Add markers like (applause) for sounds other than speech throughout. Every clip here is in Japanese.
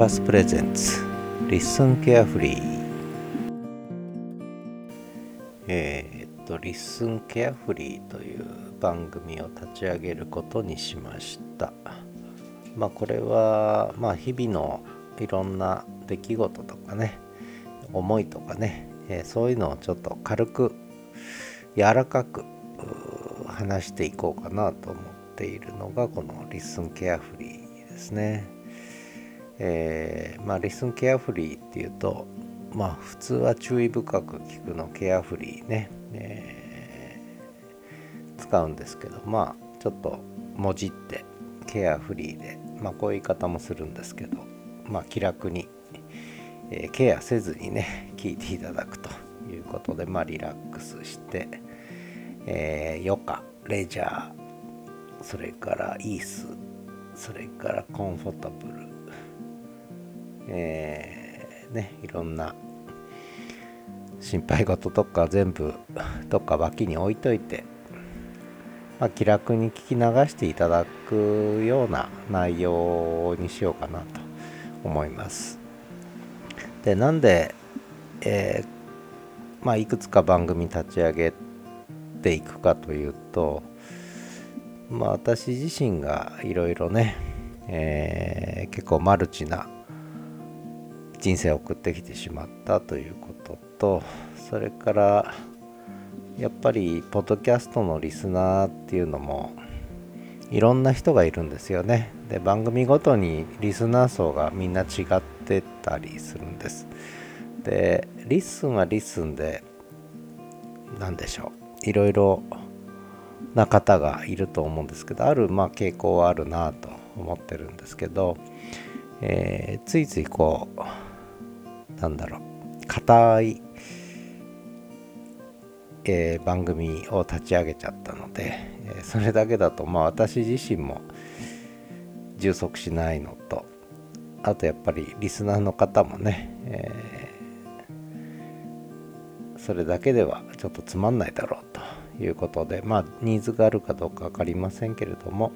パス presents LISTEN carefree えー、っと LISTEN carefree という番組を立ち上げることにしました。まあこれはまあ日々のいろんな出来事とかね思いとかね、えー、そういうのをちょっと軽く柔らかく話していこうかなと思っているのがこの LISTEN carefree ですね。えー、まあ listen carefully っていうとまあ普通は注意深く聞くの carefully ね、えー、使うんですけどまあちょっともじって carefree でまあこういう言い方もするんですけどまあ気楽に、えー、ケアせずにね聞いていただくということでまあリラックスしてえー、余暇レジャーそれからイースそれからコンフォータブルえー、ねいろんな心配事とか全部どっか脇に置いといて、まあ、気楽に聞き流していただくような内容にしようかなと思います。でなんで、えー、まあ、いくつか番組立ち上げていくかというとまあ私自身がいろいろね、えー、結構マルチな人生を送ってきてしまったということとそれからやっぱりポッドキャストのリスナーっていうのもいろんな人がいるんですよね。で番組ごとにリスナー層がみんな違ってたりするんです。で LISTEN は LISTEN で何でしょう。いろいろな方がいると思うんですけどあるまあ傾向はあるなと思ってるんですけど、えー、ついついこうなんだろう。硬い、えー、番組を立ち上げちゃったので、え、それだけだとまあ私自身も充足しないのとあとやっぱりリスナーの方もね、えそれだけではちょっとつまんないだろうということでまあニーズがあるかどうか分かりませんけれども、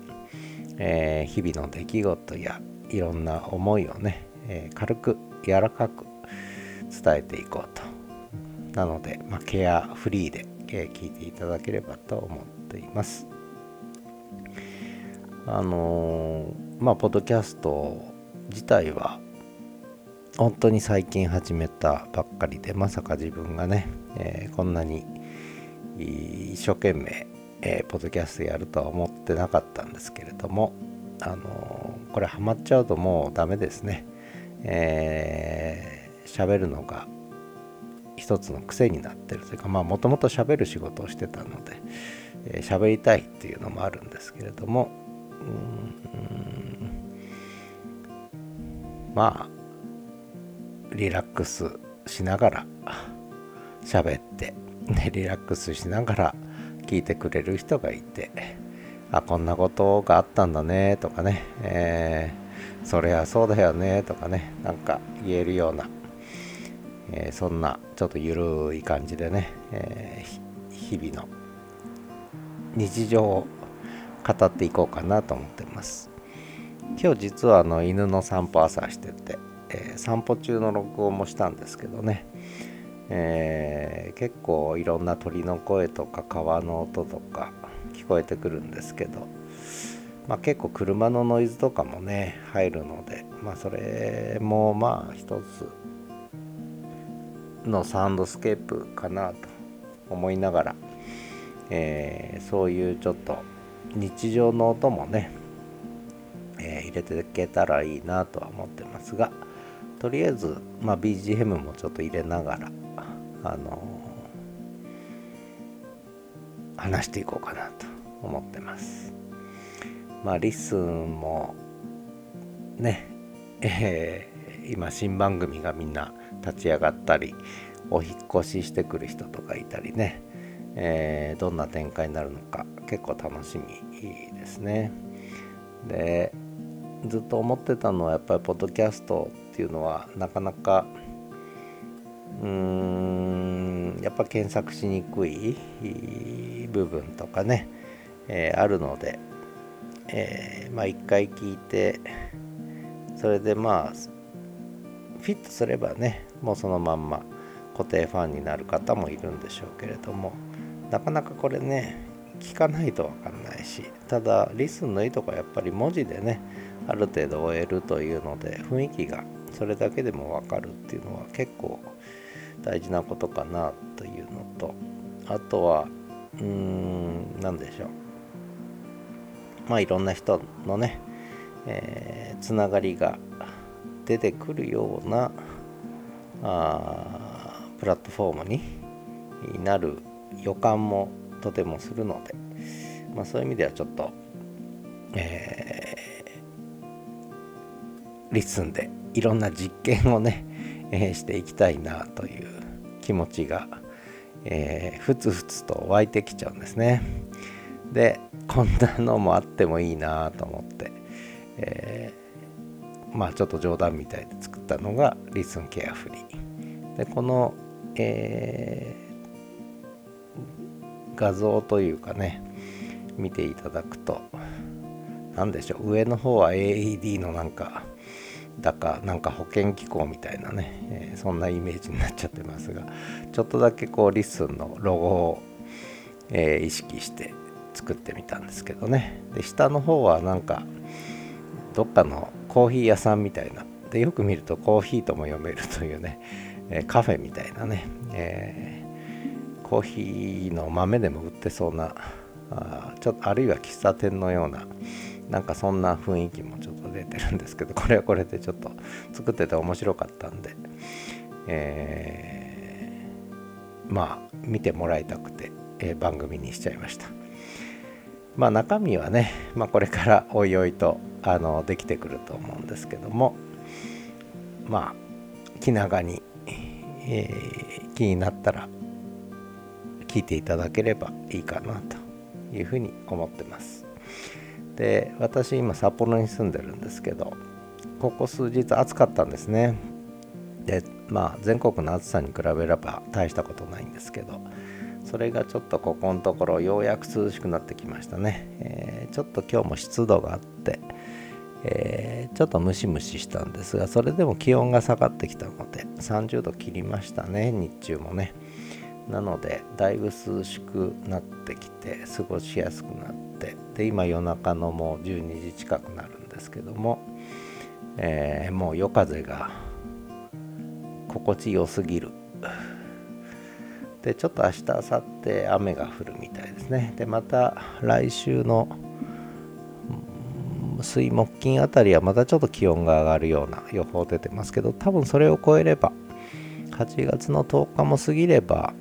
えー、日々の出来事やいろんな思いをね、えー、軽く柔らかく伝えていこうと。なので、まあ、ケアフリーで、え、聞いていただければと思っています。あのー、まあポッドキャスト自体は本当に最近始めたばっかりでまさか自分がね、えー、こんなに一生懸命、えー、ポッドキャストやるとは思ってなかったんですけれどもあのー、これハマっちゃうともうダメですね。え、喋るのが一つの癖になってるというかまあもともと喋る仕事をしてたのでえー、喋りたいっていうのもあるんですけれどもまあリラックスしながら喋ってでリラックスしながら聞いてくれる人がいてあこんなことがあったんだねとかね、えー、そりゃそうだよねとかねなんか言えるような、えー、そんなちょっとゆるい感じでね、えー、日々の日常を語っていこうかなと思ってます。今日実はあの犬の散歩朝しててえー、散歩中の録音もしたんですけどね、えー、結構いろんな鳥の声とか川の音とか聞こえてくるんですけど、まあ、結構車のノイズとかもね入るので、まあ、それもまあ一つのサウンドスケープかなと思いながら、えー、そういうちょっと日常の音もね、えー、入れていけたらいいなとは思ってますが、とりあえず、まあ、BGM もちょっと入れながら、あのー、話していこうかなと思ってます。まあ、 LISTEN も、ね、えー、今、新番組がみんな立ち上がったり、お引越ししてくる人とかいたりね、えー、どんな展開になるのか結構楽しみですね。で、ずっと思ってたのはやっぱりポッドキャストっていうのはなかなかうーんやっぱ検索しにくい部分とかね、えー、あるので、えー、まあ一回聞いてそれでまあフィットすればねもうそのまんま固定ファンになる方もいるんでしょうけれどもなかなかこれね聞かないと分かんないしただリスンのいいとこはやっぱり文字でねある程度終えるというので雰囲気がそれだけでも分かるっていうのは結構大事なことかなというのとあとはうーん何でしょう。まあいろんな人のね、えー、つながりが出てくるようなあプラットフォームになる予感もとてもするので、まあ、そういう意味ではちょっと、えー、リスンでいろんな実験をね、えー、していきたいなという気持ちが、えー、ふつふつと湧いてきちゃうんですね。でこんなのもあってもいいなと思って、えー、まあちょっと冗談みたいで作ったのがリスンケアフリー。でこの、えー、画像というかね見ていただくと何でしょう上の方は AED のなんかだかなんか保険機構みたいなね、えー、そんなイメージになっちゃってますがちょっとだけこう LISTEN のロゴを、えー、意識して作ってみたんですけどねで下の方はなんかどっかのコーヒー屋さんみたいな。でよく見るとコーヒーとも読めるというね、えー、カフェみたいなね、えコーヒーの豆でも売ってそうなあちょっとあるいは喫茶店のようななんかそんな雰囲気もちょっと出てるんですけど (laughs) これはこれでちょっと作ってて面白かったんで、えー、まあ見てもらいたくて、え、番組にしちゃいました。まあ中身はね、まあ、これからおいおいとあのできてくると思うんですけどもまあ気長に、えー、気になったら聞いていただければいいかなというふうに思ってます。で私今札幌に住んでるんですけどここ数日暑かったんですね。でまあ全国の暑さに比べれば大したことないんですけどそれがちょっとここのところようやく涼しくなってきましたね、えー、ちょっと今日も湿度があって、えー、ちょっとムシムシしたんですがそれでも気温が下がってきたので30度切りましたね日中もね。なのでだいぶ涼しくなってきて過ごしやすくなってで今夜中のもう12時近くなるんですけども、えー、もう夜風が心地よすぎる。でちょっと明日明後日雨が降るみたいですね。でまた来週の水木金あたりはまたちょっと気温が上がるような予報出てますけど多分それを超えれば8月の10日も過ぎれば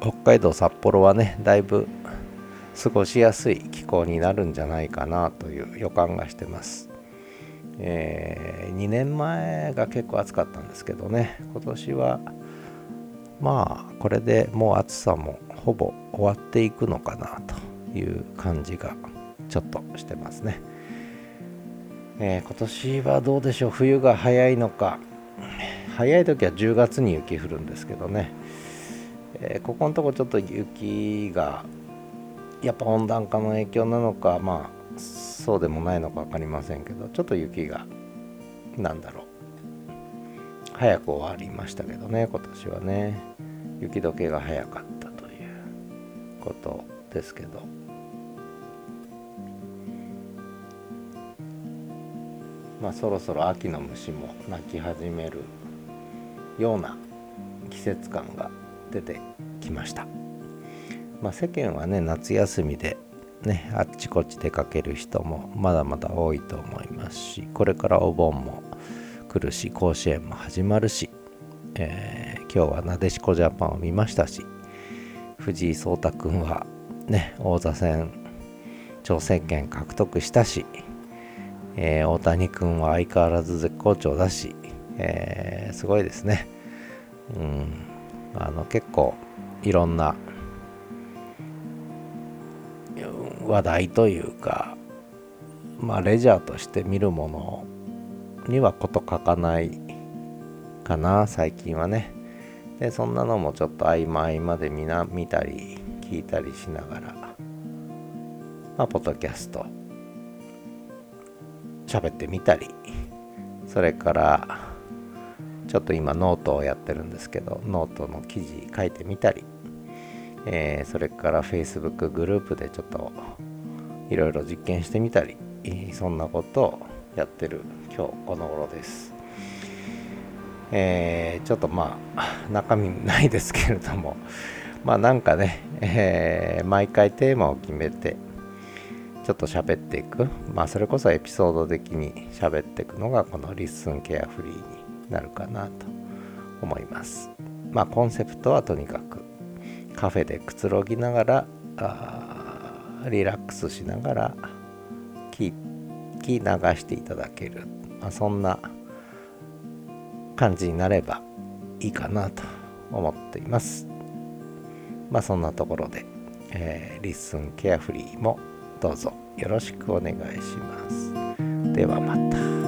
北海道札幌はねだいぶ過ごしやすい気候になるんじゃないかなという予感がしてます、えー、2年前が結構暑かったんですけどね今年はまあこれでもう暑さもほぼ終わっていくのかなという感じがちょっとしてますね、えー、今年はどうでしょう？冬が早いのか。早い時は10月に雪降るんですけどね。えー、ここのとこちょっと雪がやっぱ温暖化の影響なのかまあそうでもないのか分かりませんけどちょっと雪がなんだろう。早く終わりましたけどね今年はね雪解けが早かったということですけどまあそろそろ秋の虫も鳴き始めるような季節感が出てきました。まあ、世間はね夏休みでねあっちこっち出かける人もまだまだ多いと思いますしこれからお盆も来るし甲子園も始まるし、えー、今日はなでしこジャパンを見ましたし藤井聡太君はね王座戦挑戦権獲得したし、えー、大谷君は相変わらず絶好調だし、えー、すごいですね。うんあの結構いろんな話題というかまあレジャーとして見るものにはこと書かないかな最近はね。でそんなのもちょっと曖昧まで見な見たり聞いたりしながらまあポッドキャスト喋ってみたり。それからちょっと今ノートをやってるんですけどノートの記事書いてみたり、えー、それから Facebook グループでちょっといろいろ実験してみたり。そんなことをやってる今日この頃です。えー、ちょっとまあ (laughs) 中身ないですけれども (laughs) まあなんかね、えー、毎回テーマを決めてちょっと喋っていくまあそれこそエピソード的に喋っていくのがこのリッスンケアフリーになるかなと思いますまあコンセプトはとにかくカフェでくつろぎながらリラックスしながら聞き流していただける、まあ、そんな感じになればいいかなと思っています。まあそんなところで、えー、リッスンケアフリーもどうぞよろしくお願いします。ではまた。